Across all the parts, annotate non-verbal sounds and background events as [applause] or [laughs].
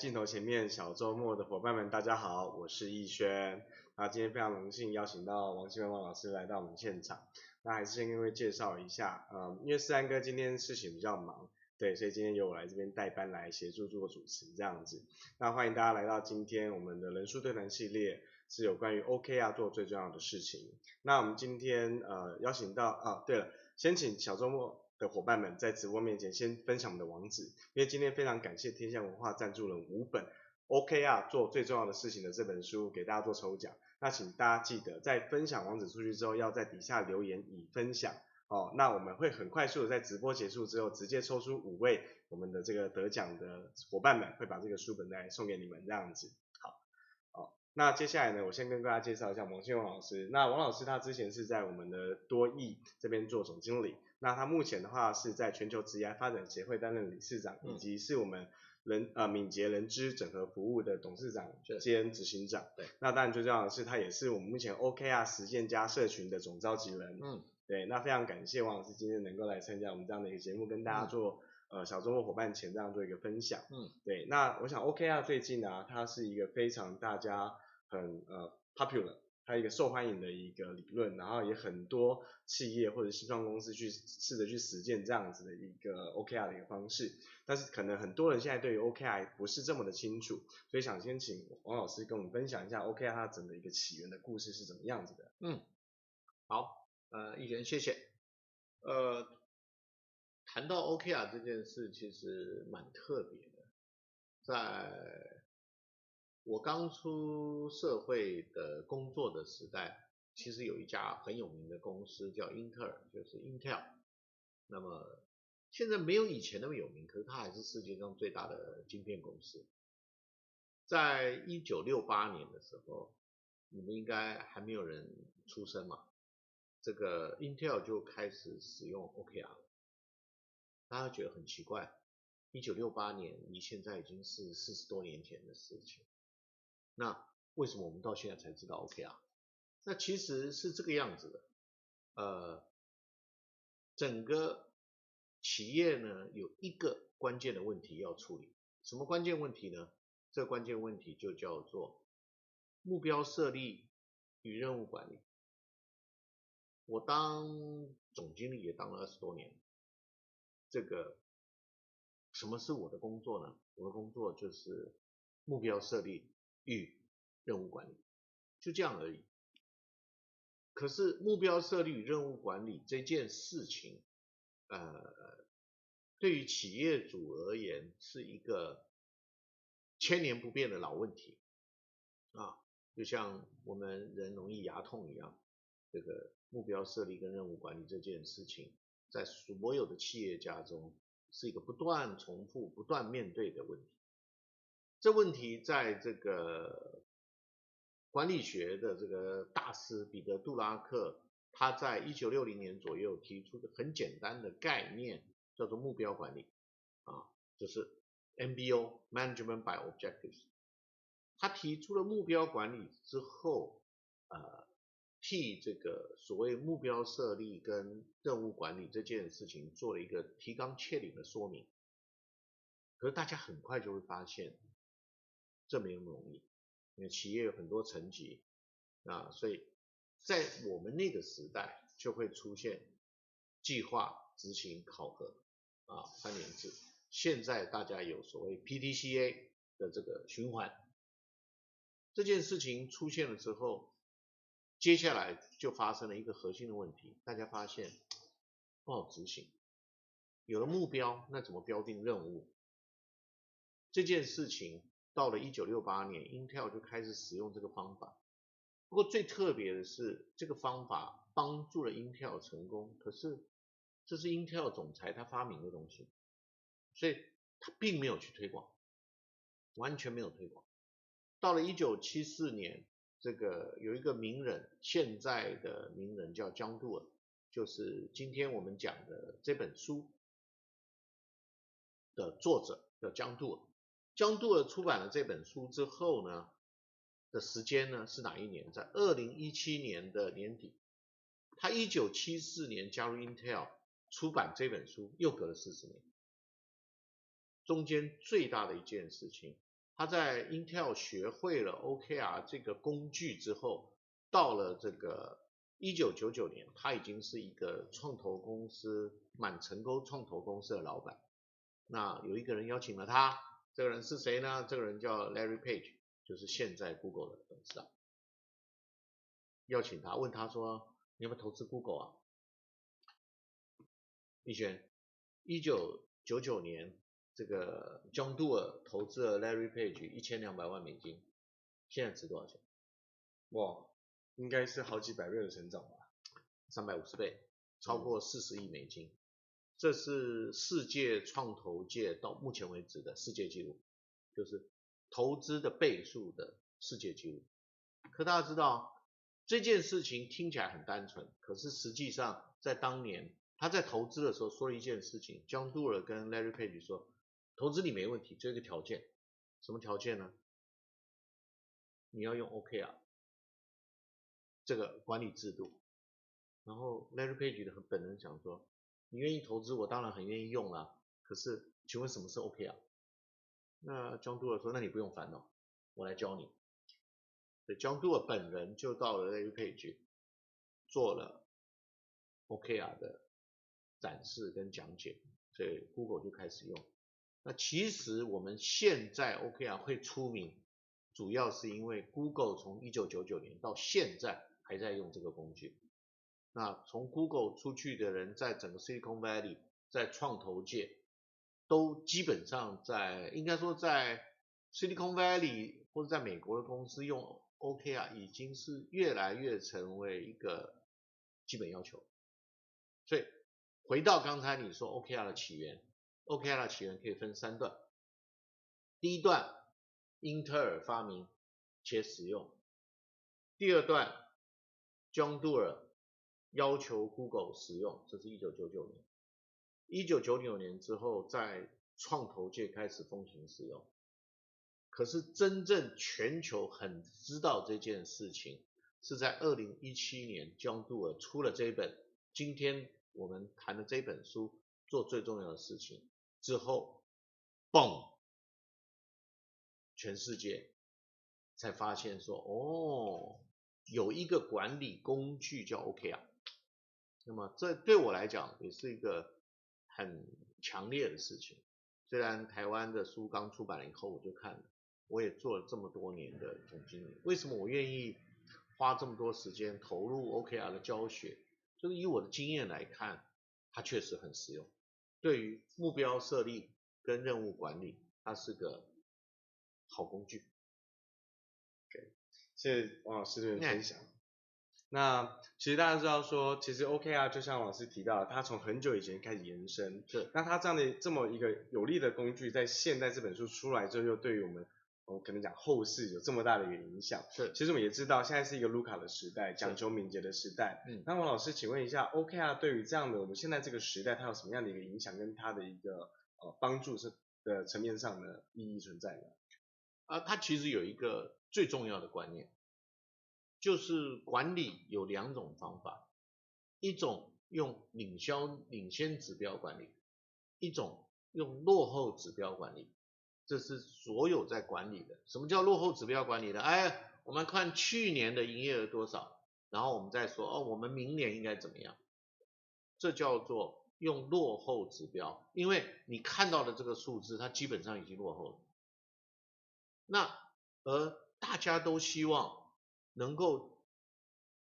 镜头前面小周末的伙伴们，大家好，我是逸轩。那今天非常荣幸邀请到王新文王老师来到我们现场。那还是先跟各位介绍一下，嗯，因为思安哥今天事情比较忙，对，所以今天由我来这边代班来协助做主持这样子。那欢迎大家来到今天我们的人数对谈系列，是有关于 OKR 做最重要的事情。那我们今天呃邀请到啊，对了，先请小周末。的伙伴们在直播面前先分享我们的网址，因为今天非常感谢天下文化赞助了五本 OKR 做最重要的事情的这本书给大家做抽奖。那请大家记得在分享网址出去之后，要在底下留言已分享哦。那我们会很快速的在直播结束之后，直接抽出五位我们的这个得奖的伙伴们，会把这个书本来送给你们这样子。好，好，那接下来呢，我先跟大家介绍一下王新文老师。那王老师他之前是在我们的多益这边做总经理。那他目前的话是在全球职业发展协会担任理事长，以及是我们人呃敏捷人资整合服务的董事长兼执行长。对，那当然最重要的是他也是我们目前 OKR 实践家社群的总召集人。嗯，对，那非常感谢王老师今天能够来参加我们这样的一个节目，跟大家做呃小周末伙伴前这样做一个分享。嗯，对，那我想 OKR 最近呢、啊，它是一个非常大家很呃 popular。它一个受欢迎的一个理论，然后也很多企业或者新创公司去试着去实践这样子的一个 OKR 的一个方式，但是可能很多人现在对于 OKR 不是这么的清楚，所以想先请王老师跟我们分享一下 OKR 它整个一个起源的故事是怎么样子的。嗯，好，呃，逸轩谢谢。呃，谈到 OKR 这件事，其实蛮特别的，在我刚出社会的工作的时代，其实有一家很有名的公司叫英特尔，就是 Intel。那么现在没有以前那么有名，可是它还是世界上最大的晶片公司。在一九六八年的时候，你们应该还没有人出生嘛，这个 Intel 就开始使用 OKR。大家觉得很奇怪，一九六八年离现在已经是四十多年前的事情。那为什么我们到现在才知道 OKR？那其实是这个样子的，呃，整个企业呢有一个关键的问题要处理，什么关键问题呢？这关键问题就叫做目标设立与任务管理。我当总经理也当了二十多年，这个什么是我的工作呢？我的工作就是目标设立。与任务管理，就这样而已。可是目标设立与任务管理这件事情，呃，对于企业主而言是一个千年不变的老问题啊，就像我们人容易牙痛一样，这个目标设立跟任务管理这件事情，在所有的企业家中是一个不断重复、不断面对的问题。这问题在这个管理学的这个大师彼得·杜拉克，他在一九六零年左右提出的很简单的概念，叫做目标管理，啊，就是 MBO（Management by Objectives）。他提出了目标管理之后，呃，替这个所谓目标设立跟任务管理这件事情做了一个提纲挈领的说明。可是大家很快就会发现。这没那么容易，因为企业有很多层级啊，所以在我们那个时代就会出现计划、执行、考核啊三连制。现在大家有所谓 PDCA 的这个循环，这件事情出现了之后，接下来就发生了一个核心的问题，大家发现不好执行。有了目标，那怎么标定任务？这件事情。到了一九六八年，Intel 就开始使用这个方法。不过最特别的是，这个方法帮助了 Intel 成功。可是这是 Intel 总裁他发明的东西，所以他并没有去推广，完全没有推广。到了一九七四年，这个有一个名人，现在的名人叫江杜尔，就是今天我们讲的这本书的作者叫江杜尔。江杜尔出版了这本书之后呢，的时间呢是哪一年？在二零一七年的年底。他一九七四年加入 Intel 出版这本书，又隔了四十年。中间最大的一件事情，他在 Intel 学会了 OKR 这个工具之后，到了这个一九九九年，他已经是一个创投公司，蛮成功创投公司的老板。那有一个人邀请了他，这个人是谁呢？这个人叫 Larry Page，就是现在 Google 的董事长。邀请他，问他说：“你要不要投资 Google 啊？”逸轩，一九九九年，这个 John Doerr 投资了 Larry Page 一千两百万美金，现在值多少钱？哇，应该是好几百倍的成长吧？三百五十倍，超过四十亿美金，嗯，这是世界创投界到目前为止的世界纪录，就是投资的倍数的世界纪录。可大家知道，这件事情听起来很单纯，可是实际上在当年。他在投资的时候说了一件事情，John Doerr 跟 Larry Page 说，投资你没问题，这个条件，什么条件呢？你要用 OKR 这个管理制度。然后 Larry Page 的本人想说，你愿意投资，我当然很愿意用啊。可是，请问什么是 OKR？那 John Doerr 说，那你不用烦恼，我来教你。所以 John Doerr 本人就到了 Larry Page 做了 OKR 的。展示跟讲解，所以 Google 就开始用。那其实我们现在 OKR 会出名，主要是因为 Google 从一九九九年到现在还在用这个工具。那从 Google 出去的人，在整个 Silicon Valley，在创投界，都基本上在应该说在 Silicon Valley 或者在美国的公司用 OKR 已经是越来越成为一个基本要求，所以。回到刚才你说 OKR 的起源，OKR 的起源可以分三段。第一段，英特尔发明且使用；第二段，John Doerr 要求 Google 使用，这是一九九九年。一九九九年之后，在创投界开始风行使用。可是真正全球很知道这件事情，是在二零一七年，John Doerr 出了这一本今天。我们谈的这本书做最重要的事情之后，嘣，全世界才发现说，哦，有一个管理工具叫 OKR。那么这对我来讲也是一个很强烈的事情。虽然台湾的书刚出版了以后我就看了，我也做了这么多年的总经理，为什么我愿意花这么多时间投入 OKR 的教学？就是以我的经验来看，它确实很实用。对于目标设立跟任务管理，它是个好工具。对，谢谢王老师的分享。那其实大家知道说，其实 OKR 就像老师提到，它从很久以前开始延伸。对。那它这样的这么一个有力的工具，在现在这本书出来之后，又对于我们。我可能讲后世有这么大的一个影响，是。其实我们也知道，现在是一个 Luca 的时代，讲求敏捷的时代。嗯。那王老师，请问一下，OKR 对于这样的我们现在这个时代，它有什么样的一个影响，跟它的一个呃帮助是的层面上的意义存在呢？啊，它其实有一个最重要的观念，就是管理有两种方法，一种用领销领先指标管理，一种用落后指标管理。这是所有在管理的。什么叫落后指标管理的？哎，我们看去年的营业额多少，然后我们再说哦，我们明年应该怎么样？这叫做用落后指标，因为你看到的这个数字，它基本上已经落后了。那而大家都希望能够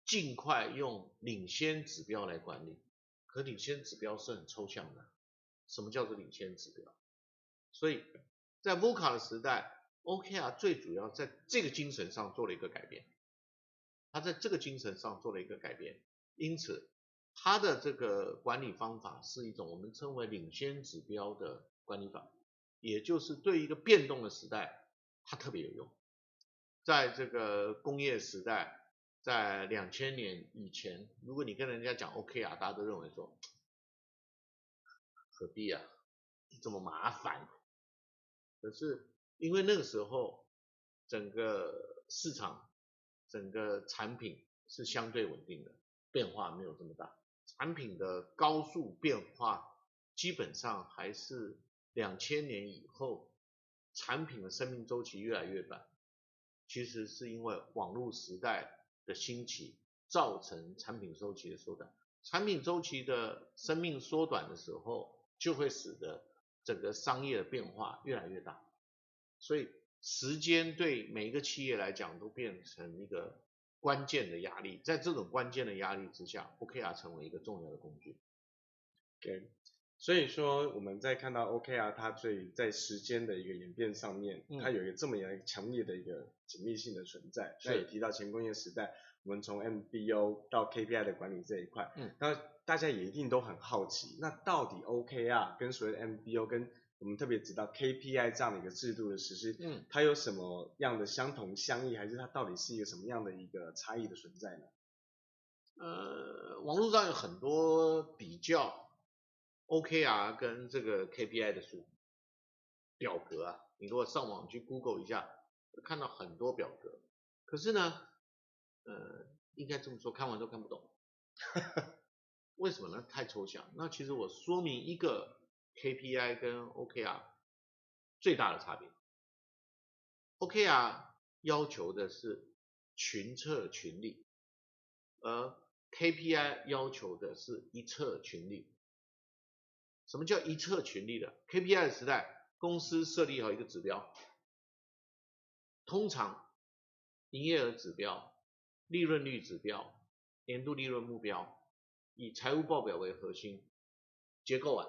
尽快用领先指标来管理，可领先指标是很抽象的。什么叫做领先指标？所以。在 VUCA 的时代，OKR 最主要在这个精神上做了一个改变，它在这个精神上做了一个改变，因此它的这个管理方法是一种我们称为领先指标的管理法，也就是对一个变动的时代，它特别有用。在这个工业时代，在两千年以前，如果你跟人家讲 OK 啊大家都认为说何必啊，这么麻烦。可是因为那个时候，整个市场、整个产品是相对稳定的，变化没有这么大。产品的高速变化基本上还是两千年以后，产品的生命周期越来越短，其实是因为网络时代的兴起，造成产品周期的缩短。产品周期的生命缩短的时候，就会使得整个商业的变化越来越大。所以，时间对每一个企业来讲都变成一个关键的压力。在这种关键的压力之下，OKR 成为一个重要的工具。所以说，我们在看到 OKR 它最在时间的一个演变上面，嗯、它有一个这么样强烈的一个紧密性的存在。所以提到前工业时代，我们从 MBO 到 KPI 的管理这一块，嗯，那大家也一定都很好奇，那到底 OKR 跟所谓的 MBO 跟我们特别知道 KPI 这样的一个制度的实施，嗯，它有什么样的相同相异，还是它到底是一个什么样的一个差异的存在呢？呃，网络上有很多比较。OKR 跟这个 KPI 的书表格啊，你如果上网去 Google 一下，看到很多表格。可是呢，呃，应该这么说，看完都看不懂。为什么呢？太抽象。那其实我说明一个 KPI 跟 OKR 最大的差别。OKR 要求的是群策群力，而 KPI 要求的是一策群力。什么叫一策群力的 KPI 的时代，公司设立好一个指标，通常营业额指标、利润率指标、年度利润目标，以财务报表为核心，结构啊，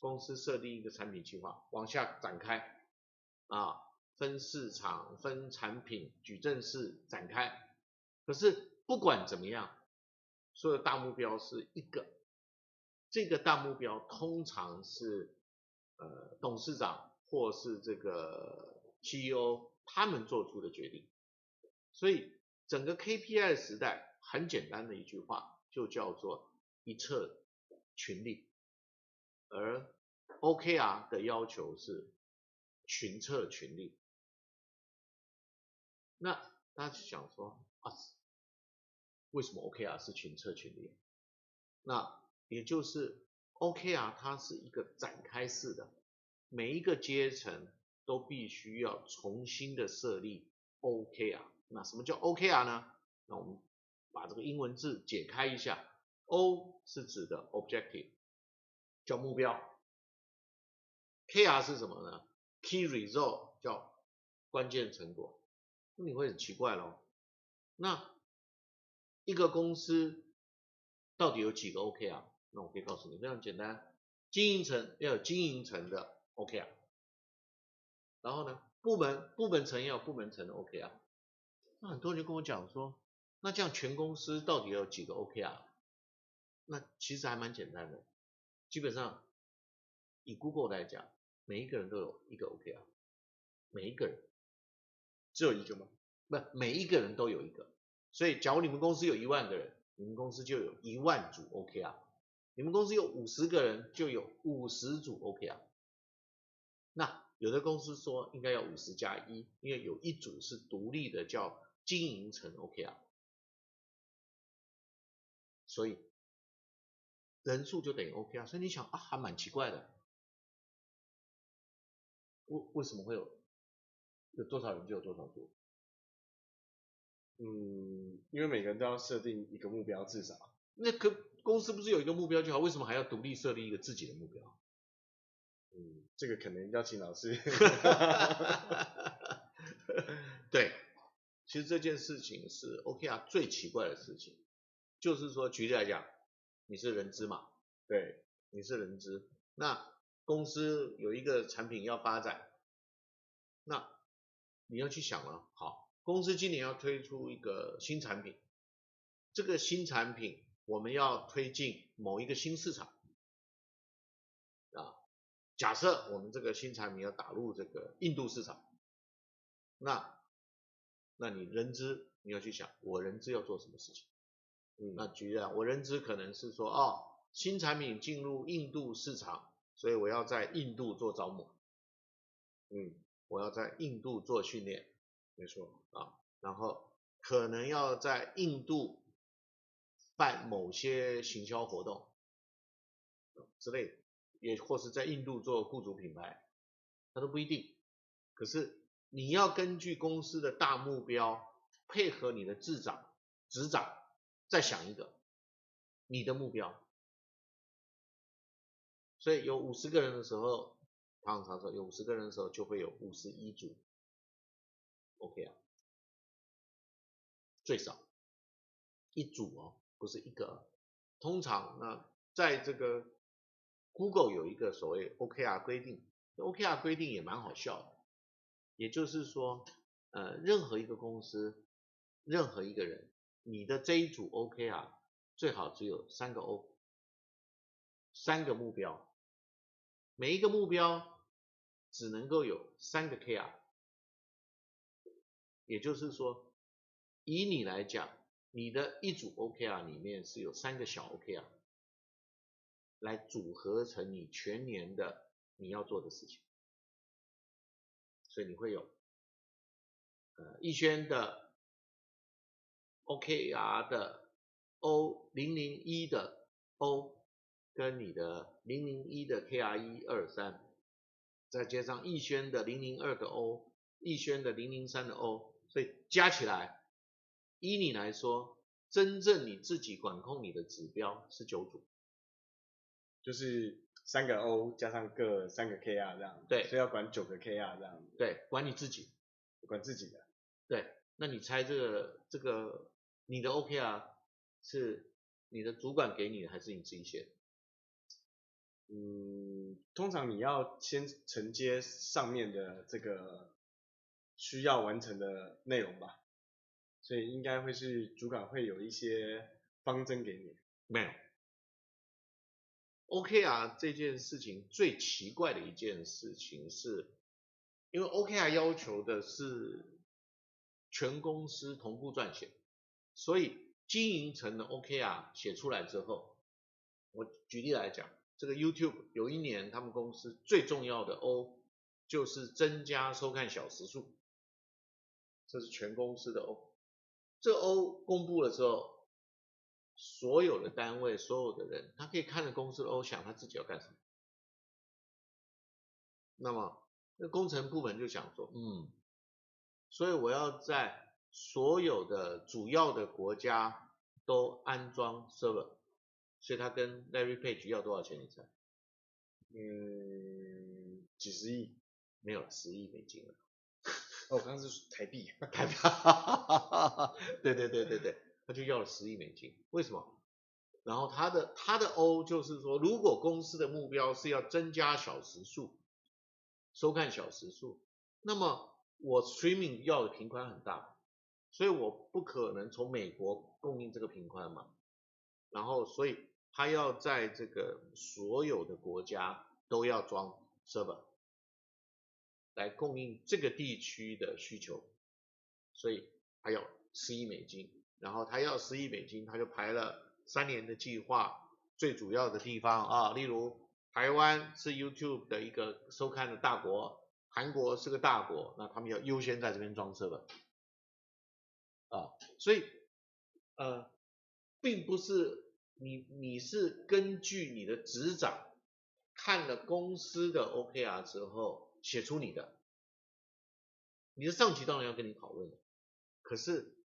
公司设定一个产品计划，往下展开，啊，分市场、分产品、矩阵式展开。可是不管怎么样，所有大目标是一个。这个大目标通常是呃董事长或是这个 CEO 他们做出的决定，所以整个 KPI 时代很简单的一句话就叫做一策群力，而 OKR 的要求是群策群力。那大家想说啊，为什么 OKR 是群策群力？那也就是 OKR，它是一个展开式的，每一个阶层都必须要重新的设立 OKR。那什么叫 OKR 呢？那我们把这个英文字解开一下，O 是指的 objective，叫目标；KR 是什么呢？Key result 叫关键成果。那你会很奇怪咯，那一个公司到底有几个 OKR？那我可以告诉你，非常简单，经营层要有经营层的 OKR，然后呢，部门部门层要有部门层的 OKR。那很多人就跟我讲说，那这样全公司到底有几个 OKR？那其实还蛮简单的，基本上以 Google 来讲，每一个人都有一个 OKR，每一个人只有一个吗？不，每一个人都有一个。所以，假如你们公司有一万个人，你们公司就有一万组 OKR。你们公司有五十个人，就有五十组 OKR。那有的公司说应该要五十加一，因为有一组是独立的，叫经营层 OKR。所以人数就等于 OKR。所以你想啊，还蛮奇怪的，为为什么会有有多少人就有多少组？嗯，因为每个人都要设定一个目标，至少。那可公司不是有一个目标就好？为什么还要独立设立一个自己的目标？嗯，这个可能要请老师。[laughs] 对，其实这件事情是 OK 啊最奇怪的事情，就是说，举例来讲，你是人资嘛？对，你是人资，那公司有一个产品要发展，那你要去想了，好，公司今年要推出一个新产品，这个新产品。我们要推进某一个新市场啊，假设我们这个新产品要打入这个印度市场，那，那你人资你要去想，我人资要做什么事情？嗯，那举例啊，我人资可能是说，哦，新产品进入印度市场，所以我要在印度做招募，嗯，我要在印度做训练，没错啊，然后可能要在印度。办某些行销活动之类的，也或是在印度做雇主品牌，它都不一定。可是你要根据公司的大目标，配合你的智长、执掌，再想一个你的目标。所以有五十个人的时候，常常说有五十个人的时候，就会有五十一组。OK 啊，最少一组哦，不是一个。通常那在这个 Google 有一个所谓 OKR 规定，OKR 规定也蛮好笑的，也就是说，呃，任何一个公司，任何一个人，你的这一组 OKR 最好只有三个 O，三个目标，每一个目标只能够有三个 KR，也就是说，以你来讲。你的一组 OKR 里面是有三个小 OKR，来组合成你全年的你要做的事情，所以你会有呃逸轩的 OKR 的 O 零零一的 O 跟你的零零一的 KR 一二三，再加上逸轩的零零二的 O，逸轩的零零三的 O，所以加起来。依你来说，真正你自己管控你的指标是九组，就是三个 O 加上各三个 KR 这样。对，所以要管九个 KR 这样。对，管你自己，管自己的。对，那你猜这个这个你的 OKR 是你的主管给你的，还是你自己写的？嗯，通常你要先承接上面的这个需要完成的内容吧。所以应该会是主管会有一些方针给你，没有。OKR 这件事情最奇怪的一件事情是，因为 OKR 要求的是全公司同步撰写，所以经营层的 OKR 写出来之后，我举例来讲，这个 YouTube 有一年他们公司最重要的 O 就是增加收看小时数，这是全公司的 O。这 O 公布了之后，所有的单位、所有的人，他可以看着公司的 O 想他自己要干什么。那么，那工程部门就想说，嗯，所以我要在所有的主要的国家都安装 server，所以他跟 Larry Page 要多少钱？你猜？嗯，几十亿？没有，了，十亿美金了。哦，我刚刚是台币，[laughs] 台币，对对对对对，他就要了十亿美金，为什么？然后他的他的 O 就是说，如果公司的目标是要增加小时数，收看小时数，那么我 streaming 要的频宽很大，所以我不可能从美国供应这个频宽嘛，然后所以他要在这个所有的国家都要装 server。来供应这个地区的需求，所以还有十亿美金，然后他要十亿美金，他就排了三年的计划，最主要的地方啊，例如台湾是 YouTube 的一个收看的大国，韩国是个大国，那他们要优先在这边装设的啊，所以呃，并不是你你是根据你的执掌看了公司的 OKR 之后。写出你的，你的上级当然要跟你讨论，可是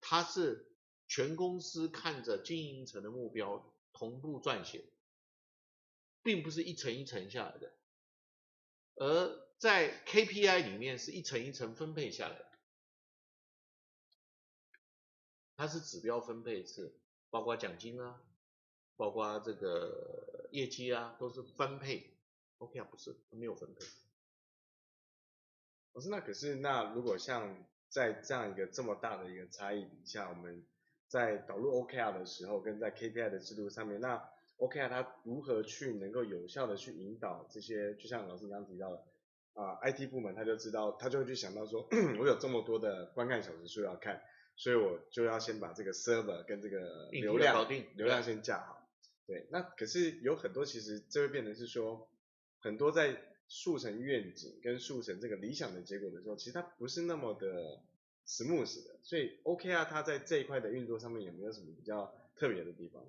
他是全公司看着经营层的目标同步撰写，并不是一层一层下来的，而在 KPI 里面是一层一层分配下来的，它是指标分配制，包括奖金啊，包括这个业绩啊，都是分配。OK 啊，不是，没有分配。不是，那可是那如果像在这样一个这么大的一个差异底下，我们在导入 OKR 的时候，跟在 KPI 的制度上面，那 OKR 它如何去能够有效的去引导这些？就像老师刚刚提到的啊，IT 部门他就知道，他就会去想到说，[clears throat] 我有这么多的观看小时数要看，所以我就要先把这个 server 跟这个流量流量先架好。对，那可是有很多其实这会变成是说。很多在速成愿景跟速成这个理想的结果的时候，其实它不是那么的 smooth 的，所以 OKR 它在这一块的运作上面有没有什么比较特别的地方？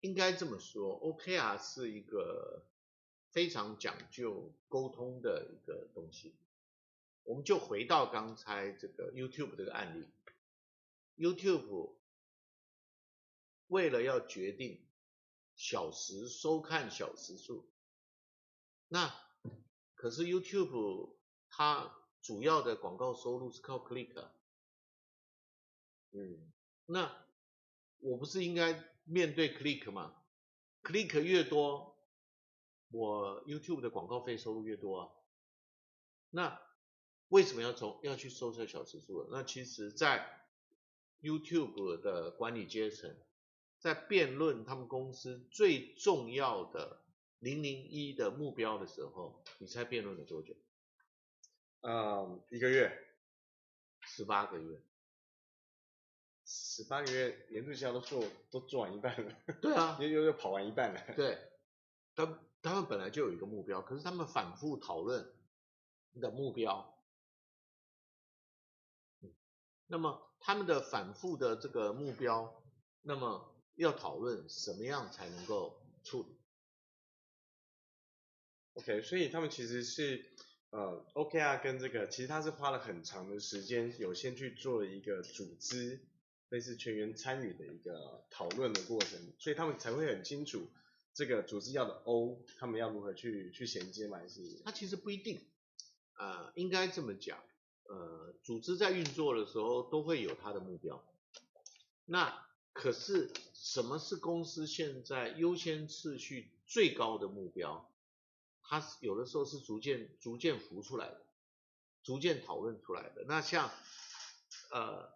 应该这么说，OKR 是一个非常讲究沟通的一个东西。我们就回到刚才这个 YouTube 这个案例，YouTube 为了要决定小时收看小时数，那可是 YouTube 它主要的广告收入是靠 Click，嗯，那我不是应该面对 Click 吗？Click 越多，我 YouTube 的广告费收入越多啊，那。为什么要从要去收这小时数？那其实，在 YouTube 的管理阶层，在辩论他们公司最重要的零零一的目标的时候，你猜辩论了多久？嗯，一个月，十八个月，十八个月年度绩效都做都做完一半了。对啊，[laughs] 又又又跑完一半了。对，他他们本来就有一个目标，可是他们反复讨论的目标。那么他们的反复的这个目标，那么要讨论什么样才能够处理？OK，所以他们其实是呃 OKR 跟这个，其实他是花了很长的时间，有先去做了一个组织，类似全员参与的一个讨论的过程，所以他们才会很清楚这个组织要的 O，他们要如何去去衔接嘛？还是？他其实不一定，呃，应该这么讲。呃，组织在运作的时候都会有它的目标。那可是什么是公司现在优先次序最高的目标？它有的时候是逐渐逐渐浮出来的，逐渐讨论出来的。那像呃，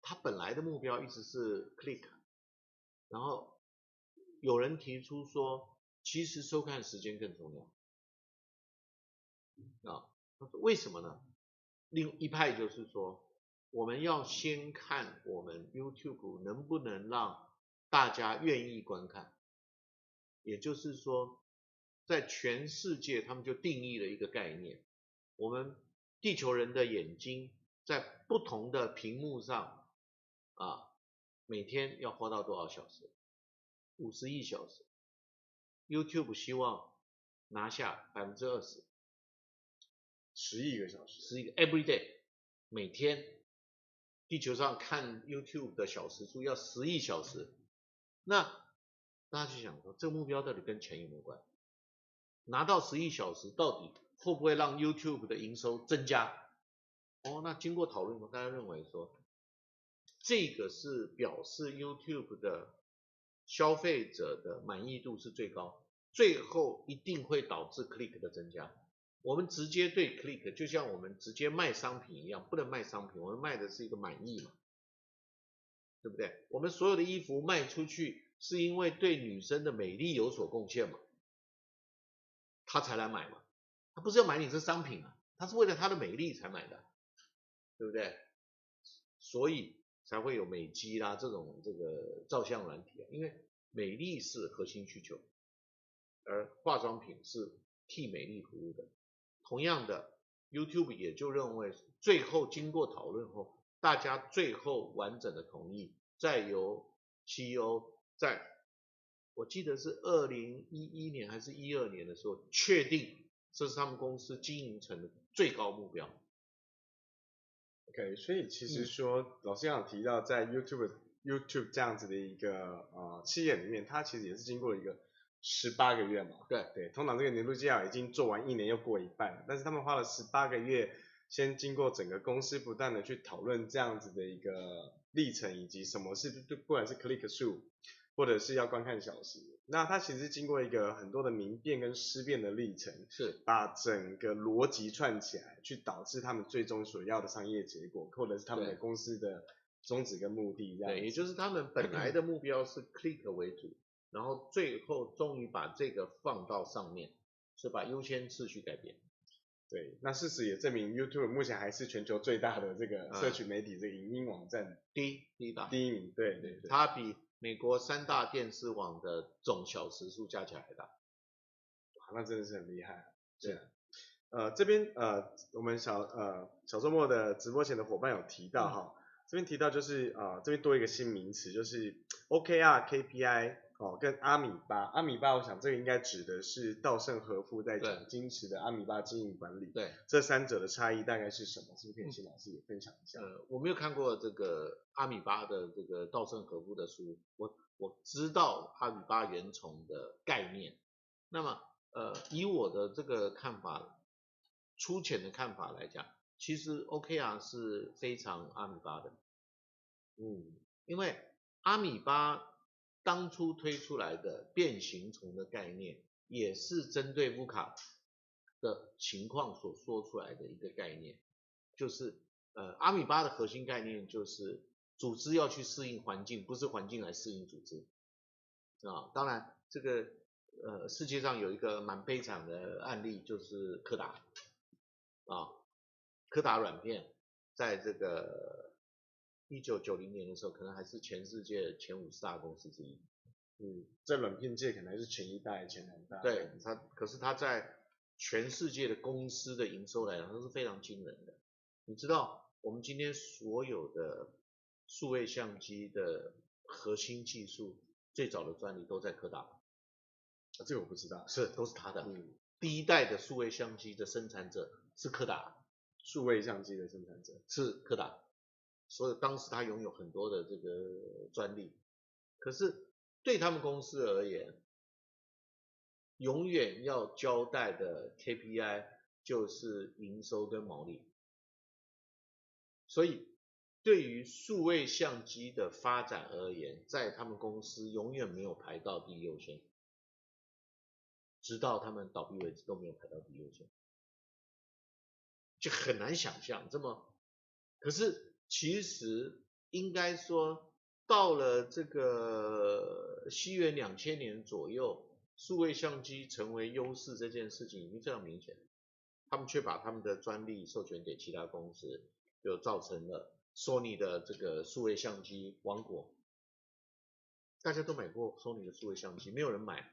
它本来的目标一直是 click，然后有人提出说，其实收看时间更重要啊，为什么呢？另一派就是说，我们要先看我们 YouTube 能不能让大家愿意观看，也就是说，在全世界他们就定义了一个概念，我们地球人的眼睛在不同的屏幕上啊，每天要花到多少小时？五十亿小时。YouTube 希望拿下百分之二十。十亿个小时，十亿个 every day，每天地球上看 YouTube 的小时数要十亿小时，那大家就想说，这个目标到底跟钱有没有关？拿到十亿小时，到底会不会让 YouTube 的营收增加？哦，那经过讨论，大家认为说，这个是表示 YouTube 的消费者的满意度是最高，最后一定会导致 click 的增加。我们直接对 click，就像我们直接卖商品一样，不能卖商品，我们卖的是一个满意嘛，对不对？我们所有的衣服卖出去，是因为对女生的美丽有所贡献嘛，她才来买嘛，她不是要买你这商品啊，她是为了她的美丽才买的，对不对？所以才会有美肌啦这种这个照相软体啊，因为美丽是核心需求，而化妆品是替美丽服务的。同样的，YouTube 也就认为，最后经过讨论后，大家最后完整的同意，再由 CEO 在，我记得是二零一一年还是一二年的时候，确定这是他们公司经营层的最高目标。OK，所以其实说，嗯、老师刚刚提到，在 YouTube YouTube 这样子的一个呃企业里面，它其实也是经过一个。十八个月嘛，对。对，通常这个年度绩效已经做完一年又过一半了，但是他们花了十八个月，先经过整个公司不断的去讨论这样子的一个历程，以及什么是不管是 click 数，或者是要观看小时，那它其实经过一个很多的明辨跟思辨的历程，是。把整个逻辑串起来，去导致他们最终所要的商业结果，或者是他们的公司的宗旨跟目的这样，对，也就是他们本来的目标是 click 为主。然后最后终于把这个放到上面，是把优先次序改变。对，那事实也证明，YouTube 目前还是全球最大的这个社群媒体，这个影音网站，第一第一大，第一名。对对对，它比美国三大电视网的总小时数加起来还大。哇，那真的是很厉害。对，呃，这边呃，我们小呃小周末的直播前的伙伴有提到哈，嗯、这边提到就是啊、呃，这边多一个新名词，就是 OKR KPI。哦，跟阿米巴，阿米巴，我想这个应该指的是稻盛和夫在讲金池的阿米巴经营管理。对，这三者的差异大概是什么？是不是可以请老师也分享一下？呃，我没有看过这个阿米巴的这个稻盛和夫的书，我我知道阿米巴原虫的概念。那么，呃，以我的这个看法，粗浅的看法来讲，其实 OKR 是非常阿米巴的。嗯，因为阿米巴。当初推出来的变形虫的概念，也是针对乌卡的情况所说出来的一个概念，就是呃阿米巴的核心概念就是组织要去适应环境，不是环境来适应组织啊。当然，这个呃世界上有一个蛮悲惨的案例，就是柯达啊，柯达软片在这个。一九九零年的时候，可能还是全世界前五十大公司之一。嗯，在软片界可能还是前一代、前两代。对，它，可是它在全世界的公司的营收来讲，都是非常惊人的。你知道，我们今天所有的数位相机的核心技术，最早的专利都在柯达。啊，这个我不知道。是，都是他的。嗯，第一代的数位相机的生产者是柯达。数位相机的生产者是柯达。所以当时他拥有很多的这个专利，可是对他们公司而言，永远要交代的 KPI 就是营收跟毛利。所以对于数位相机的发展而言，在他们公司永远没有排到第一优先，直到他们倒闭为止都没有排到第一优先，就很难想象这么，可是。其实应该说，到了这个西元两千年左右，数位相机成为优势这件事情已经非常明显。他们却把他们的专利授权给其他公司，就造成了索尼的这个数位相机王国。大家都买过索尼的数位相机，没有人买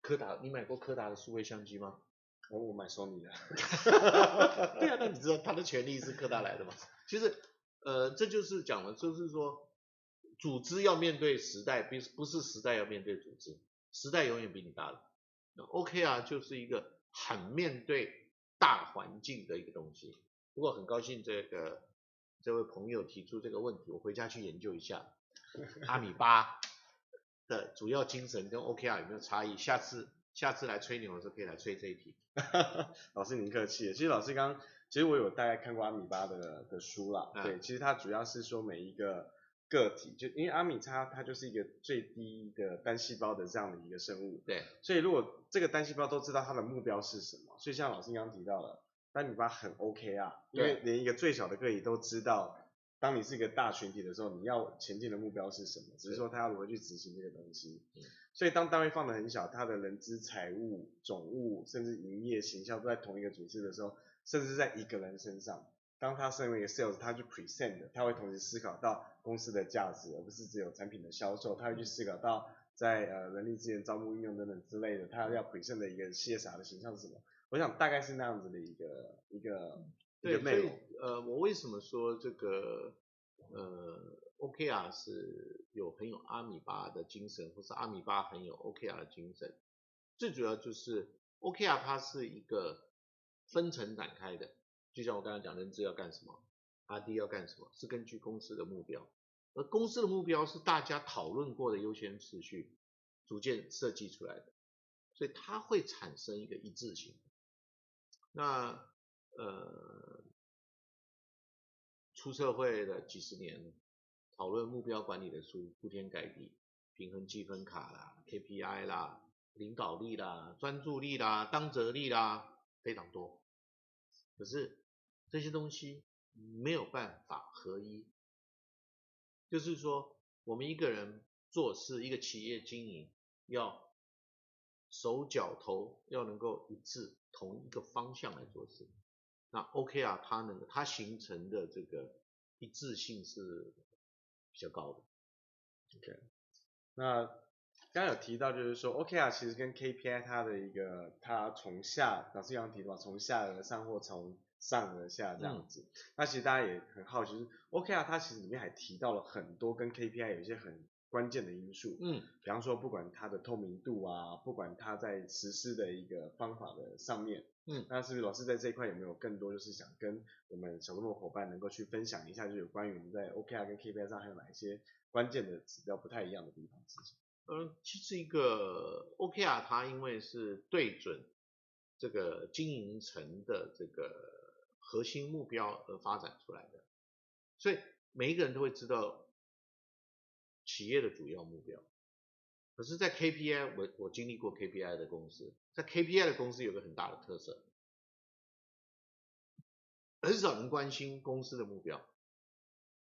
柯达。你买过柯达的数位相机吗？我我买索尼的。[laughs] 对啊，那你知道他的权利是柯达来的吗？其实。呃，这就是讲了，就是说，组织要面对时代，不不是时代要面对组织，时代永远比你大的。那 OK 啊就是一个很面对大环境的一个东西。不过很高兴这个这位朋友提出这个问题，我回家去研究一下 [laughs] 阿米巴的主要精神跟 OKR 有没有差异。下次下次来吹牛的时候可以来吹这一题。[laughs] 老师您客气了，其实老师刚。其实我有大概看过阿米巴的的书啦，对，其实它主要是说每一个个体，就因为阿米它它就是一个最低的单细胞的这样的一个生物，对，所以如果这个单细胞都知道它的目标是什么，所以像老师刚刚提到了，阿米巴很 OK 啊，因为连一个最小的个体都知道，当你是一个大群体的时候，你要前进的目标是什么，只是说它要如何去执行这个东西，所以当单位放的很小，它的人资、财务、总务，甚至营业、行销都在同一个组织的时候。甚至在一个人身上，当他身为一个 sales，他去 present，他会同时思考到公司的价值，而不是只有产品的销售，他会去思考到在呃人力资源招募、应用等等之类的，他要 present 的一个 CSR 的形象是什么？我想大概是那样子的一个一个对一个内容。呃，我为什么说这个呃 OKR 是有很有阿米巴的精神，或是阿米巴很有 OKR 的精神？最主要就是 OKR 它是一个。分层展开的，就像我刚才讲，人资要干什么，RD 要干什么，是根据公司的目标，而公司的目标是大家讨论过的优先次序，逐渐设计出来的，所以它会产生一个一致性。那呃，出社会的几十年，讨论目标管理的书铺天盖地，平衡积分卡啦，KPI 啦，领导力啦，专注力啦，当责力啦，非常多。可是这些东西没有办法合一，就是说，我们一个人做事，一个企业经营，要手脚头要能够一致，同一个方向来做事。那 OK 啊它能它形成的这个一致性是比较高的。OK，那刚刚有提到就是说，OKR 其实跟 KPI 它的一个，它从下，老师刚刚提到从下而上或从上而下这样子。嗯、那其实大家也很好奇，就是 OKR 它其实里面还提到了很多跟 KPI 有一些很关键的因素。嗯，比方说不管它的透明度啊，不管它在实施的一个方法的上面，嗯，那是不是老师在这一块有没有更多就是想跟我们小众的伙伴能够去分享一下，就有关于我们在 OKR 跟 KPI 上还有哪一些关键的指标不太一样的地方？嗯，其实一个 OKR 它因为是对准这个经营层的这个核心目标而发展出来的，所以每一个人都会知道企业的主要目标。可是，在 KPI，我我经历过 KPI 的公司，在 KPI 的公司有个很大的特色，很少人关心公司的目标。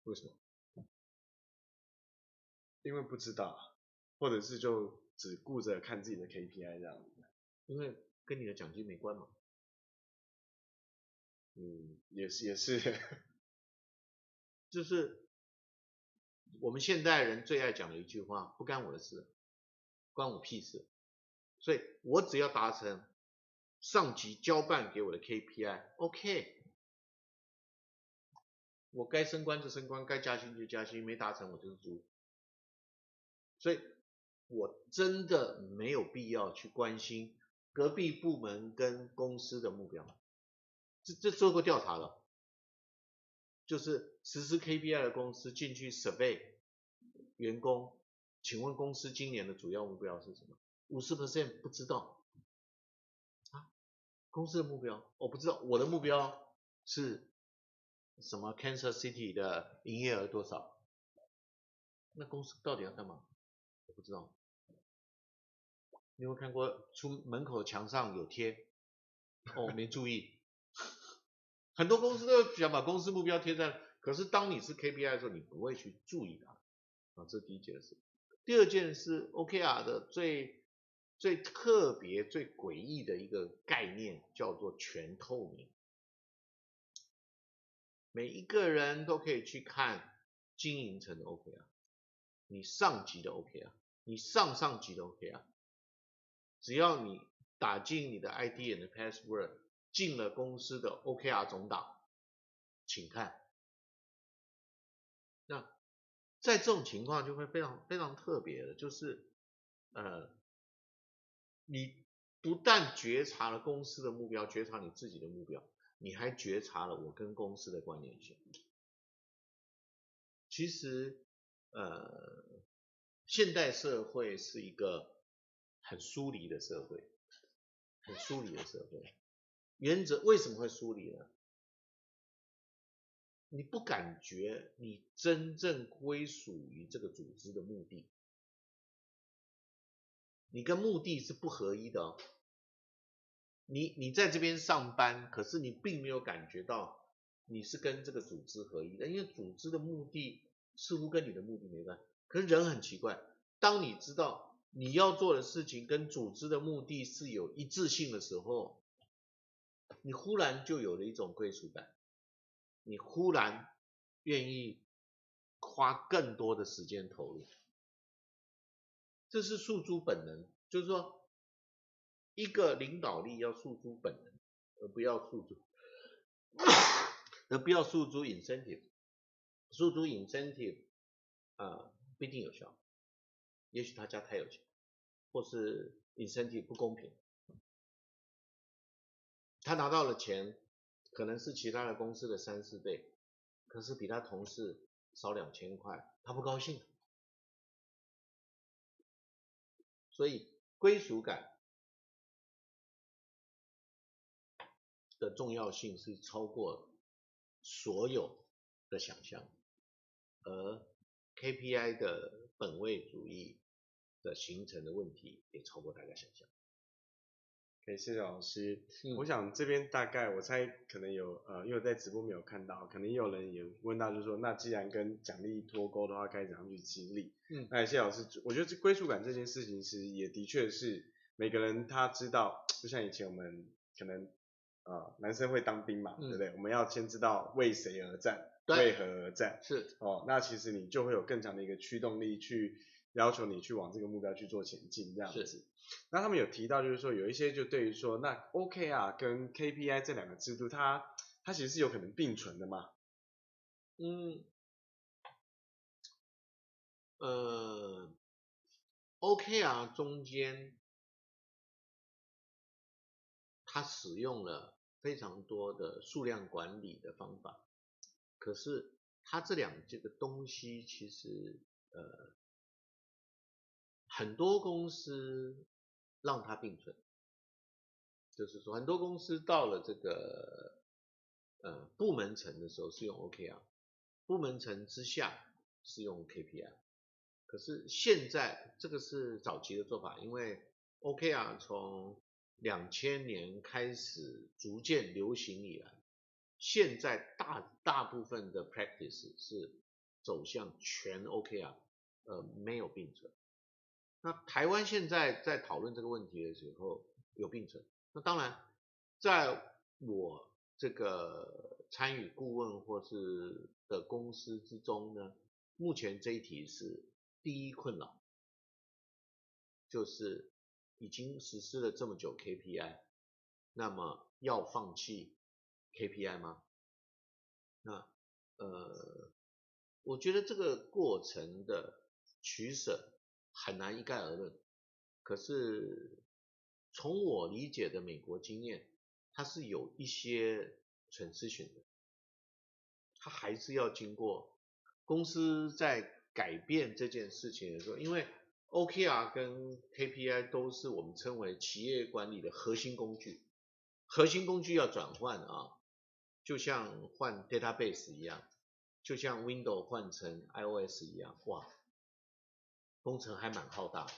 为什么？因为不知道。或者是就只顾着看自己的 KPI 这样子，因为跟你的奖金没关嘛。嗯，也是也是，[laughs] 就是我们现代人最爱讲的一句话：不干我的事，关我屁事。所以我只要达成上级交办给我的 KPI，OK。我该升官就升官，该加薪就加薪，没达成我就是猪。所以。我真的没有必要去关心隔壁部门跟公司的目标。这这做过调查了，就是实施 KPI 的公司进去 survey 员工，请问公司今年的主要目标是什么？五十 percent 不知道啊，公司的目标我不知道，我的目标是什么？Kansas City 的营业额多少？那公司到底要干嘛？不知道，你有没有看过出门口墙上有贴？哦，没注意。[laughs] 很多公司都想把公司目标贴在，可是当你是 KPI 的时候，你不会去注意它。啊，这第一件事。第二件事，OKR 的最最特别、最诡异的一个概念叫做全透明。每一个人都可以去看经营层的 OKR。你上级的 OKR，你上上级的 OK 啊只要你打进你的 ID 和 password，进了公司的 OKR 总档，请看。那在这种情况就会非常非常特别的，就是呃，你不但觉察了公司的目标，觉察你自己的目标，你还觉察了我跟公司的关联性。其实。呃，现代社会是一个很疏离的社会，很疏离的社会。原则为什么会疏离呢？你不感觉你真正归属于这个组织的目的，你跟目的是不合一的哦。你你在这边上班，可是你并没有感觉到你是跟这个组织合一的，因为组织的目的。似乎跟你的目的没关，可是人很奇怪，当你知道你要做的事情跟组织的目的是有一致性的时候，你忽然就有了一种归属感，你忽然愿意花更多的时间投入，这是诉诸本能，就是说一个领导力要诉诸本能，而不要诉诸，而不要诉诸 incentive。诉诸 incentive 啊、呃，不一定有效。也许他家太有钱，或是引申题不公平。他拿到了钱，可能是其他的公司的三四倍，可是比他同事少两千块，他不高兴。所以归属感的重要性是超过所有的想象。而 KPI 的本位主义的形成的问题也超过大家想象。可以，谢谢老师。嗯、我想这边大概我猜可能有呃，因为我在直播没有看到，可能也有人也问到，就是说那既然跟奖励脱钩的话，该怎样去激励？嗯，那谢谢老师，我觉得这归属感这件事情其实也的确是每个人他知道，就像以前我们可能呃男生会当兵嘛，嗯、对不对？我们要先知道为谁而战。为何而战？是哦，那其实你就会有更强的一个驱动力去要求你去往这个目标去做前进，这样子。是。那他们有提到就是说有一些就对于说那 OKR 跟 KPI 这两个制度，它它其实是有可能并存的嘛？嗯，呃，OKR 中间，它使用了非常多的数量管理的方法，可是它这两这个东西其实呃，很多公司让它并存，就是说很多公司到了这个呃部门层的时候是用 OKR，部门层之下是用 KPI。可是现在这个是早期的做法，因为 OKR 从两千年开始逐渐流行以来，现在大大部分的 practice 是走向全 OK 啊呃，没有并存。那台湾现在在讨论这个问题的时候有并存。那当然，在我这个参与顾问或是的公司之中呢，目前这一题是。第一困扰就是已经实施了这么久 KPI，那么要放弃 KPI 吗？那呃，我觉得这个过程的取舍很难一概而论。可是从我理解的美国经验，它是有一些 transition 的，它还是要经过公司在。改变这件事情的时候，因为 OKR 跟 KPI 都是我们称为企业管理的核心工具，核心工具要转换啊，就像换 database 一样，就像 Windows 换成 iOS 一样，哇，工程还蛮浩大的。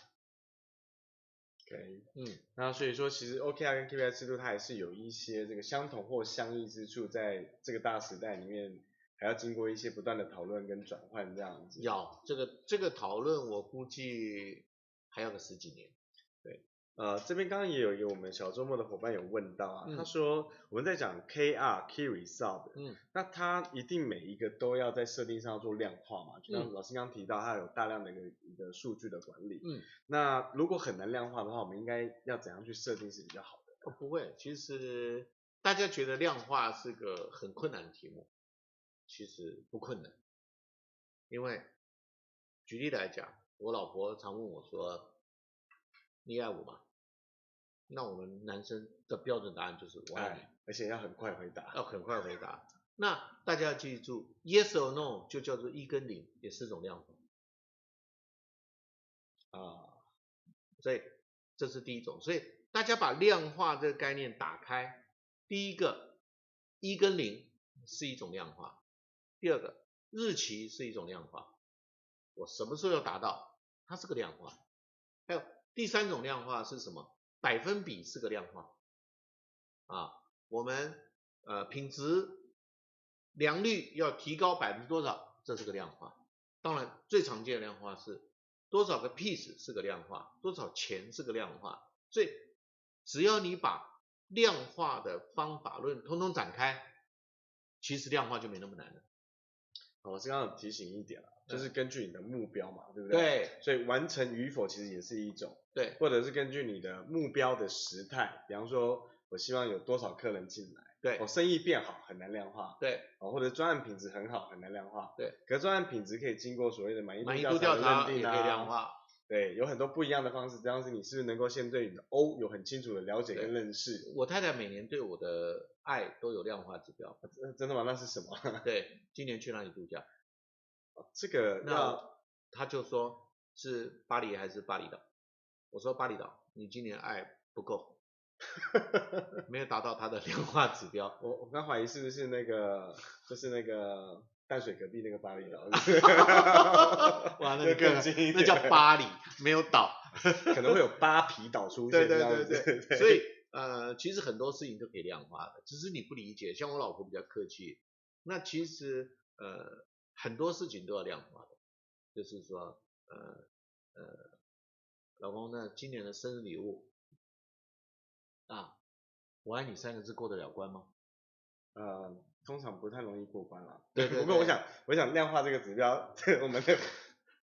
OK，嗯，那所以说，其实 OKR 跟 KPI 制度它还是有一些这个相同或相异之处，在这个大时代里面。还要经过一些不断的讨论跟转换这样子。要这个这个讨论，我估计还要个十几年。对，呃，这边刚刚也有一个我们小周末的伙伴有问到啊，嗯、他说我们在讲 KR Key Result，嗯，那他一定每一个都要在设定上做量化嘛？就像老师刚刚提到，他有大量的一个一个数据的管理。嗯，那如果很难量化的话，我们应该要怎样去设定是比较好的？哦，不会，其实大家觉得量化是个很困难的题目。其实不困难，因为举例来讲，我老婆常问我说：“你爱我吗？”那我们男生的标准答案就是“我爱你”，而且要很快回答，要很快回答。那大家要记住，“yes or no” 就叫做一跟零，也是种量化啊。所以这是第一种，所以大家把量化这个概念打开，第一个一跟零是一种量化。第二个日期是一种量化，我什么时候要达到，它是个量化。还有第三种量化是什么？百分比是个量化。啊，我们呃品质良率要提高百分之多少，这是个量化。当然最常见的量化是多少个 piece 是个量化，多少钱是个量化。所以只要你把量化的方法论通通展开，其实量化就没那么难了。我是刚刚提醒一点了，就是根据你的目标嘛，对不对？对。所以完成与否其实也是一种。对。或者是根据你的目标的时态，比方说，我希望有多少客人进来。对。我生意变好，很难量化。对。哦，或者专案品质很好，很难量化。对。可是专案品质可以经过所谓的满意度调查认定啊，也可以量化。对，有很多不一样的方式，这样子你是不是能够先对你的 O 有很清楚的了解跟认识？我太太每年对我的爱都有量化指标。真的吗？那是什么？[laughs] 对，今年去哪里度假？[laughs] 这个那他就说是巴黎还是巴厘岛？我说巴厘岛，你今年爱不够，[laughs] 没有达到他的量化指标。我我刚怀疑是不是那个就是那个淡水隔壁那个巴厘岛？哇，那个那叫巴黎，没有岛，可能会有巴皮岛出现。对对对对对，对。所以呃，其实很多事情都可以量化的，只是你不理解。像我老婆比较客气，那其实呃。很多事情都要量化的，就是说，呃呃，老公，那今年的生日礼物啊，我爱你三个字过得了关吗？呃，通常不太容易过关了。对，对，对，[laughs] 不过我想，我想量化这个指标，[laughs] 我们的，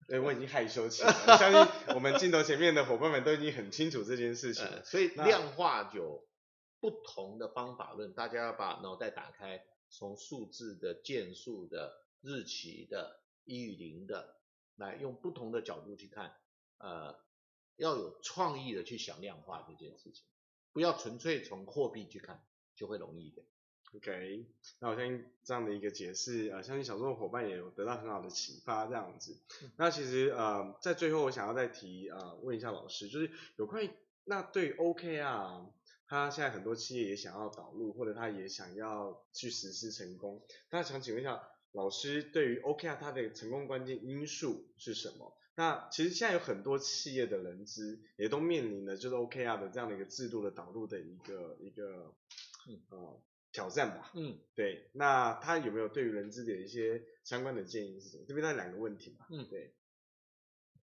对，我已经害羞起来了。[laughs] 我相信我们镜头前面的伙伴们都已经很清楚这件事情。呃、所以量化有不同的方法论，大家要把脑袋打开，从数字的、件数的。日期的、一与零的，来用不同的角度去看，呃，要有创意的去想量化这件事情，不要纯粹从货币去看，就会容易一点。OK，那我相信这样的一个解释，呃，相信小众的伙伴也有得到很好的启发，这样子。那其实呃，在最后我想要再提呃，问一下老师，就是有关于那对 OKR，他现在很多企业也想要导入，或者他也想要去实施成功，那想请问一下老师，对于 OKR 它的成功关键因素是什么？那其实现在有很多企业的人资也都面临了就是 OKR 的这样的一个制度的导入的一个一个嗯呃。挑战吧，嗯，对，那他有没有对于人资的一些相关的建议是什么？这边那两个问题嘛，嗯，对，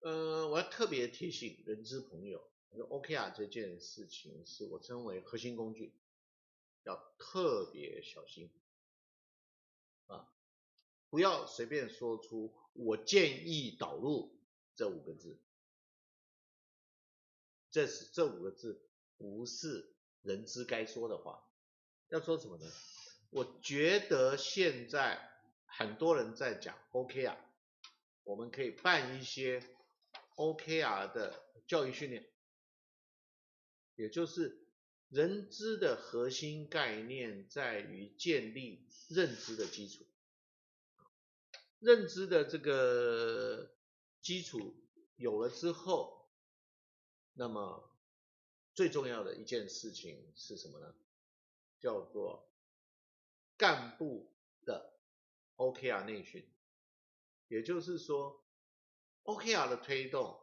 呃，我要特别提醒人资朋友，OKR 这件事情是我称为核心工具，要特别小心。啊，不要随便说出我建议导入这五个字，这是这五个字不是人资该说的话。要说什么呢？我觉得现在很多人在讲 OKR，我们可以办一些 OKR 的教育训练，也就是人资的核心概念在于建立认知的基础，认知的这个基础有了之后，那么最重要的一件事情是什么呢？叫做干部的 OKR 内训，也就是说，OKR 的推动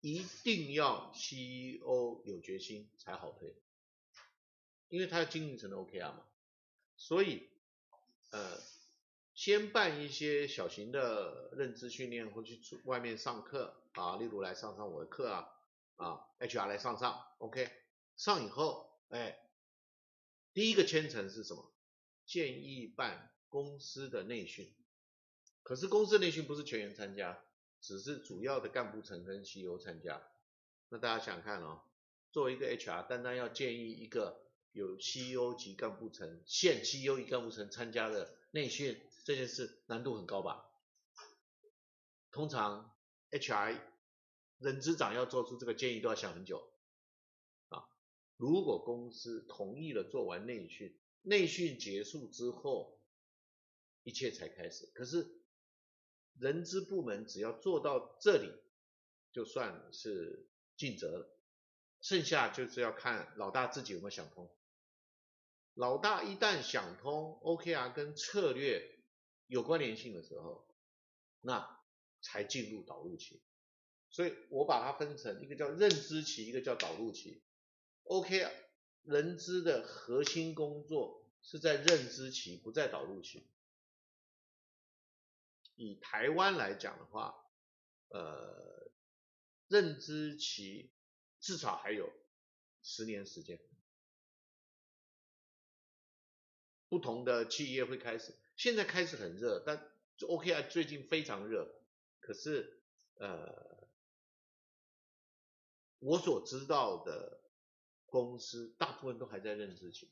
一定要 CEO 有决心才好推，因为他要经营成 OKR 嘛，所以呃，先办一些小型的认知训练，或去外面上课啊，例如来上上我的课啊，啊，HR 来上上，OK，上以后，哎。第一个圈层是什么？建议办公司的内训，可是公司内训不是全员参加，只是主要的干部层跟 CEO 参加。那大家想想看哦，作为一个 HR，单单要建议一个有 CEO 级干部层、现 CEO 级干部层参加的内训这件事，难度很高吧？通常 HR 人资长要做出这个建议都要想很久。如果公司同意了做完内训，内训结束之后，一切才开始。可是人资部门只要做到这里，就算是尽责了，剩下就是要看老大自己有没有想通。老大一旦想通 OKR 跟策略有关联性的时候，那才进入导入期。所以我把它分成一个叫认知期，一个叫导入期。OK，人资的核心工作是在认知期，不在导入期。以台湾来讲的话，呃，认知期至少还有十年时间。不同的企业会开始，现在开始很热，但 OKR 最近非常热。可是，呃，我所知道的。公司大部分都还在认知期，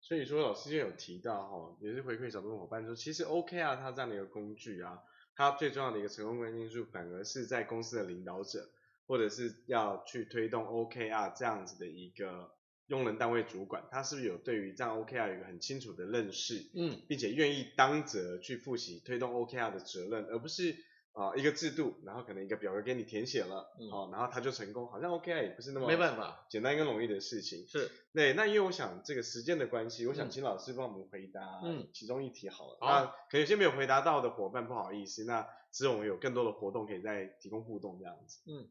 所以说老师也有提到哈，也是回馈小众伙伴说，其实 OKR 它这样的一个工具啊，它最重要的一个成功关键因素，反而是在公司的领导者，或者是要去推动 OKR 这样子的一个用人单位主管，他是不是有对于这样 OKR 有一个很清楚的认识，嗯，并且愿意当责去负起推动 OKR 的责任，而不是。啊、呃，一个制度，然后可能一个表格给你填写了，嗯、哦，然后他就成功，好像 OK 也不是那么没办法简单跟容易的事情。是，对，那因为我想这个时间的关系，我想请老师帮我们回答嗯其中一题好了。嗯、那可能有些没有回答到的伙伴不好意思，那之后我们有更多的活动可以再提供互动这样子。嗯，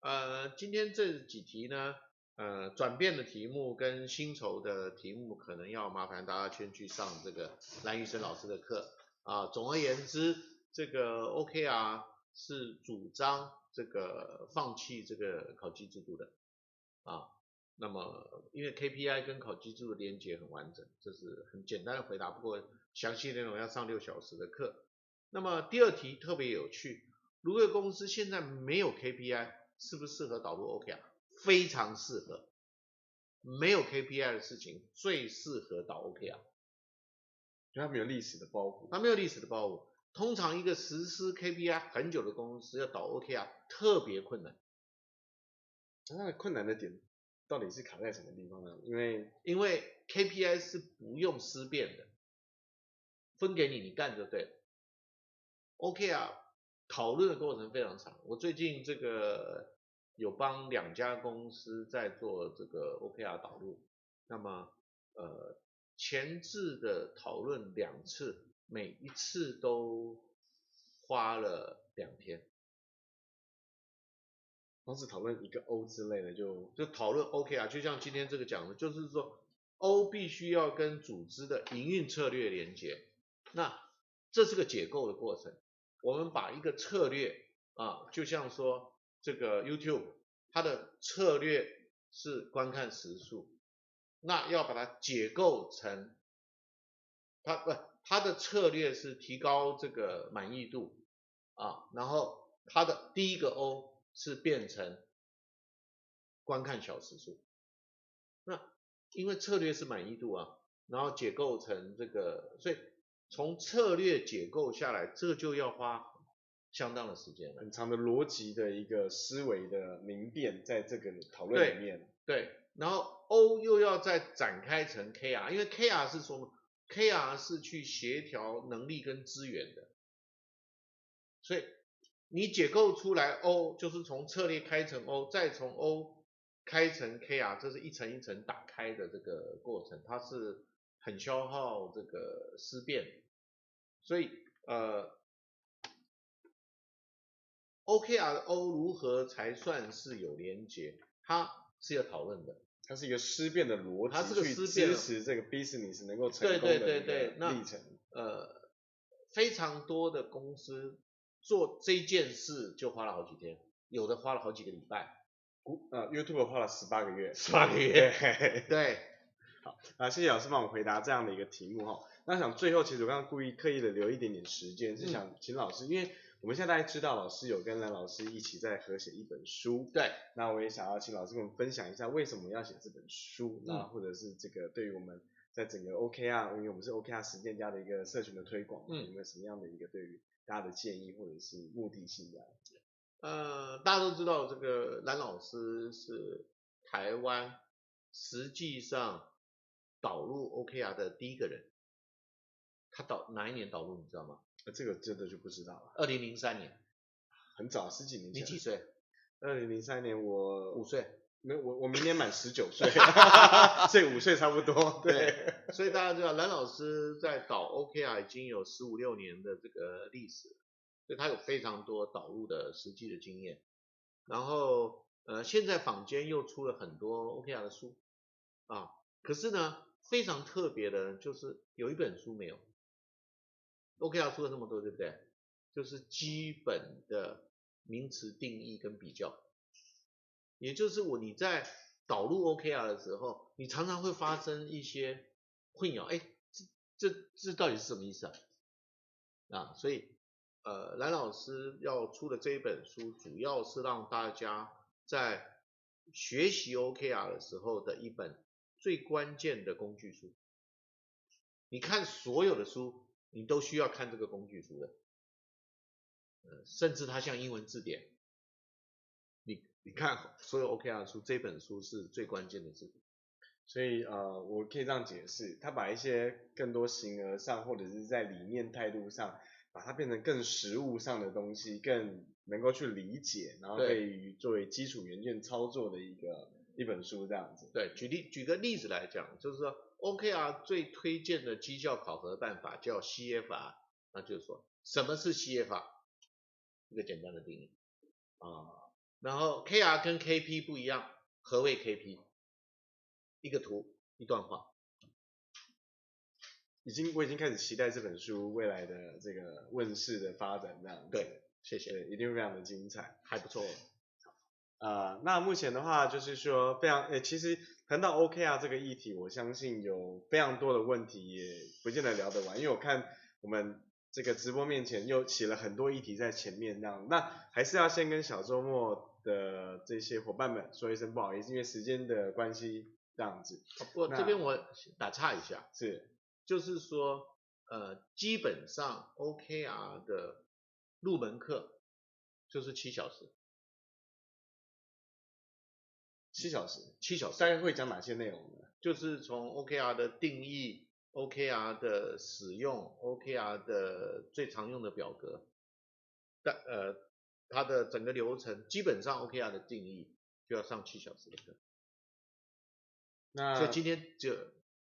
呃，今天这几题呢，呃，转变的题目跟薪酬的题目，可能要麻烦大家先去上这个蓝玉生老师的课啊。总而言之，这个 OKR。是主张这个放弃这个考绩制度的啊，那么因为 KPI 跟考绩制度连接很完整，这是很简单的回答。不过详细内容要上六小时的课。那么第二题特别有趣，如果公司现在没有 KPI，适不适合导入 OKR？非常适合。没有 KPI 的事情最适合导 OKR，因为它没有历史的包袱。它没有历史的包袱。通常一个实施 KPI 很久的公司要导 OKR 特别困难。那困难的点到底是卡在什么地方呢？因为因为 KPI 是不用思辨的，分给你，你干就对了。OKR 讨论的过程非常长。我最近这个有帮两家公司在做这个 OKR 导入，那么呃前置的讨论两次。每一次都花了两天，光是讨论一个 O 之类的就就讨论 OK 啊，就像今天这个讲的，就是说 O 必须要跟组织的营运策略连接，那这是个解构的过程。我们把一个策略啊，就像说这个 YouTube，它的策略是观看时数，那要把它解构成它不。它的策略是提高这个满意度啊，然后它的第一个 O 是变成观看小时数。那因为策略是满意度啊，然后解构成这个，所以从策略解构下来，这就要花相当的时间，很长的逻辑的一个思维的明辨，在这个讨论里面。对，对，然后 O 又要再展开成 KR，因为 KR 是说。KR 是去协调能力跟资源的，所以你解构出来 O 就是从策略开成 O，再从 O 开成 KR，这是一层一层打开的这个过程，它是很消耗这个思辨，所以呃，OKR 的 O 如何才算是有连结，它是要讨论的。它是一个思辨的逻辑，它是个思辨，支持这个 business 能够成功的历程。呃，非常多的公司做这件事就花了好几天，有的花了好几个礼拜。呃，YouTube 花了十八个月，十八个月。对。[laughs] 对 [laughs] 好，啊，谢谢老师帮我回答这样的一个题目哈。那想最后，其实我刚刚故意刻意的留一点点时间，是想请老师，嗯、因为。我们现在知道，老师有跟蓝老师一起在合写一本书。对。那我也想要请老师跟我们分享一下，为什么要写这本书？那、嗯、或者是这个对于我们在整个 OKR，因为我们是 OKR 实践家的一个社群的推广，嗯，有没有什么样的一个对于大家的建议或者是目的性的？呃，大家都知道这个蓝老师是台湾实际上导入 OKR 的第一个人。他导哪一年导入？你知道吗？这个真的就不知道了。二零零三年，很早，十几年前。你几岁？二零零三年我五岁。没，我我明年满十九岁，[laughs] 所以五岁差不多。对，对，[laughs] 所以大家知道蓝老师在导 OKR 已经有十五六年的这个历史，所以他有非常多导入的实际的经验。然后呃，现在坊间又出了很多 OKR 的书啊，可是呢，非常特别的就是有一本书没有。OKR 出了那么多，对不对？就是基本的名词定义跟比较，也就是我你在导入 OKR 的时候，你常常会发生一些混淆，哎，这这这到底是什么意思啊？啊，所以呃，蓝老师要出的这一本书，主要是让大家在学习 OKR 的时候的一本最关键的工具书。你看所有的书。你都需要看这个工具书的，呃，甚至它像英文字典，你你看所有 OKR 的书，这本书是最关键的字典。所以呃，我可以这样解释，他把一些更多形而上或者是在理念态度上，把它变成更实物上的东西，更能够去理解，然后可以作为基础元件操作的一个一本书这样子。对，举例举个例子来讲，就是说。OKR 最推荐的绩效考核办法叫 CFR，那就是说什么是 CFR？一个简单的定义啊。然后 KR 跟 KP 不一样，何谓 KP？一个图，一段话。已经，我已经开始期待这本书未来的这个问世的发展，这样。对，谢谢。对，一定会非常的精彩，还不错。呃，那目前的话就是说非常，诶，其实。谈到 OKR 这个议题，我相信有非常多的问题，也不见得聊得完。因为我看我们这个直播面前又写了很多议题在前面，那样，那还是要先跟小周末的这些伙伴们说一声不好意思，因为时间的关系，这样子。不过这边我打岔一下，是，就是说呃，基本上 OKR 的入门课就是七小时。七小时，七小时，大概会讲哪些内容呢？就是从 OKR 的定义、OKR 的使用、OKR 的最常用的表格，但呃，它的整个流程，基本上 OKR 的定义就要上七小时的课。那所以今天就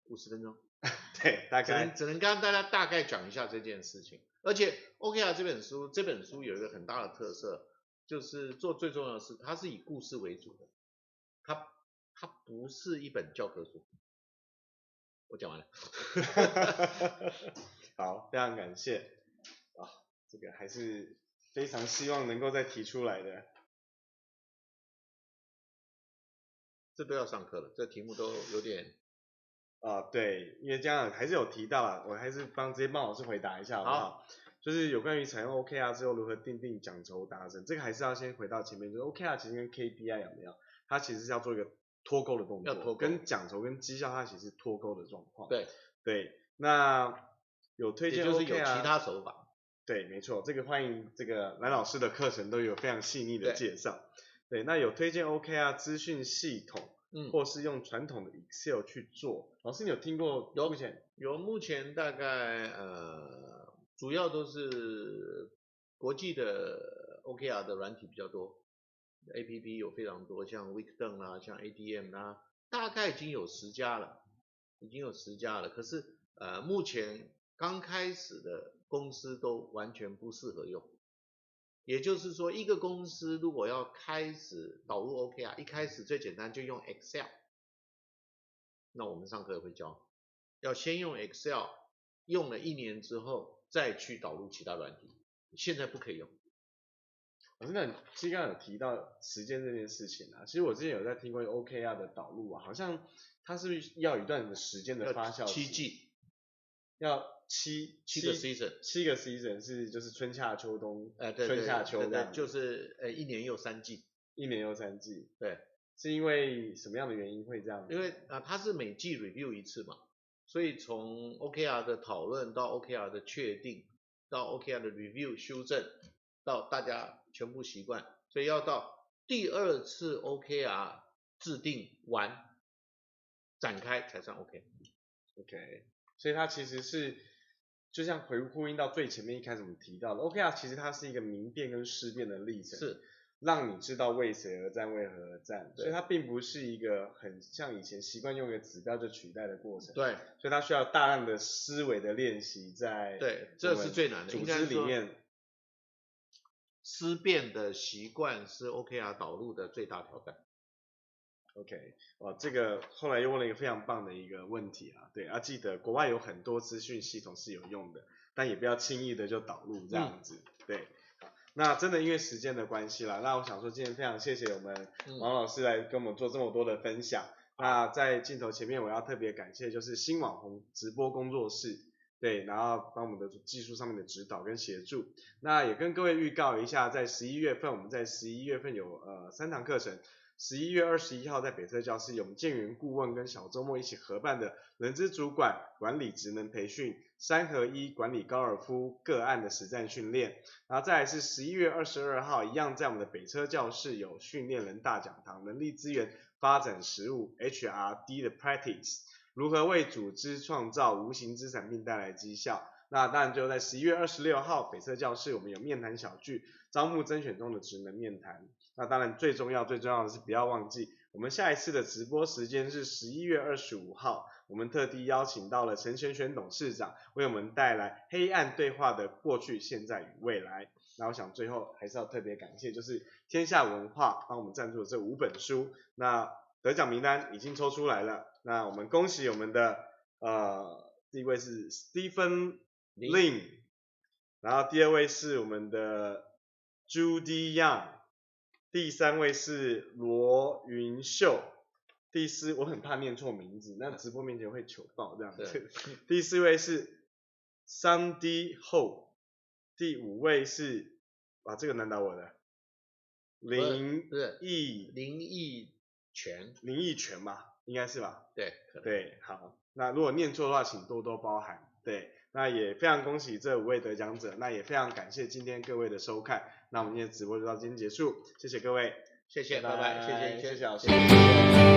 五十分钟，[laughs] 对，大概只能只能跟大家大概讲一下这件事情。而且 OKR 这本书，这本书有一个很大的特色，就是做最重要的是，它是以故事为主的。它它不是一本教科书，我讲完了。[laughs] 好，非常感谢啊，这个还是非常希望能够再提出来的。这都要上课了，这题目都有点啊，对，因为这样还是有提到啊，我还是帮直接帮老师回答一下好不好？好，就是有关于采用 OKR 之后如何定定奖酬达成，这个还是要先回到前面，就是 OKR 其实跟 KPI 有没有？它其实是要做一个脱钩的动作，要跟奖酬跟绩效它其实是脱钩的状况。对对，那有推荐就是有其他手法。对，没错，这个欢迎这个蓝老师的课程都有非常细腻的介绍。对，对，那有推荐 OKR 资讯系统，嗯，或是用传统的 Excel 去做。老师，你有听过？有目前有目前大概呃，主要都是国际的 OKR 的软体比较多。A P P 有非常多，像 Weekend 啦，像 A D M 啦，大概已经有十家了，已经有十家了。可是呃，目前刚开始的公司都完全不适合用。也就是说，一个公司如果要开始导入 OKR，一开始最简单就用 Excel。那我们上课也会教，要先用 Excel，用了一年之后再去导入其他软体。现在不可以用。我真的，其实刚刚有提到时间这件事情啊。其实我之前有在听过 OKR 的导入啊，好像它是不是要一段的时间的发酵期？七季，要七七个 season，七个 season 是就是春夏秋冬，呃对对春夏秋冬，就是呃一年又三季，一年又三季，对，是因为什么样的原因会这样？因为啊它是每季 review 一次嘛，所以从 OKR 的讨论到 OKR 的确定，到 OKR 的 review 修正。到大家全部习惯，所以要到第二次 OKR 制定完展开才算 OK。OK，所以它其实是就像回呼应到最前面一开始我们提到的 OKR，其实它是一个明辨跟思辨的历程，是让你知道为谁而战，为何而战。所以它并不是一个很像以前习惯用一个指标就取代的过程。对，所以它需要大量的思维的练习在。对，这是最难的。组织里面。思辨的习惯是 OKR 导入的最大挑战。OK，哦，这个后来又问了一个非常棒的一个问题啊，对，啊，记得国外有很多资讯系统是有用的，但也不要轻易的就导入这样子，嗯、对。那真的因为时间的关系啦，那我想说今天非常谢谢我们王老师来跟我们做这么多的分享。嗯、那在镜头前面我要特别感谢就是新网红直播工作室。对，然后帮我们的技术上面的指导跟协助，那也跟各位预告一下，在十一月份，我们在十一月份有呃三堂课程，十一月二十一号在北特教室有我们建元顾问跟小周末一起合办的人资主管管理职能培训三合一管理高尔夫个案的实战训练，然后再来是十一月二十二号一样在我们的北车教室有训练人大讲堂人力资源发展实务 HRD 的 practice。如何为组织创造无形资产并带来绩效？那当然就在十一月二十六号北侧教室，我们有面谈小聚，招募甄选中的职能面谈。那当然最重要最重要的是不要忘记，我们下一次的直播时间是十一月二十五号，我们特地邀请到了陈玄玄董事长，为我们带来黑暗对话的过去、现在与未来。那我想最后还是要特别感谢，就是天下文化帮我们赞助这五本书。那得奖名单已经抽出来了，那我们恭喜我们的呃第一位是 Stephen Lin，然后第二位是我们的 Judy Young，第三位是罗云秀，第四我很怕念错名字，那直播面前会糗爆这样子，[laughs] 第四位是 Sandy Ho，第五位是啊这个难倒我的林毅。林毅。全林义泉吧，应该是吧？对对，好，那如果念错的话，请多多包涵。对，那也非常恭喜这五位得奖者，那也非常感谢今天各位的收看。那我们今天的直播就到今天结束，谢谢各位，谢谢，拜拜，谢谢，谢谢老师。谢谢。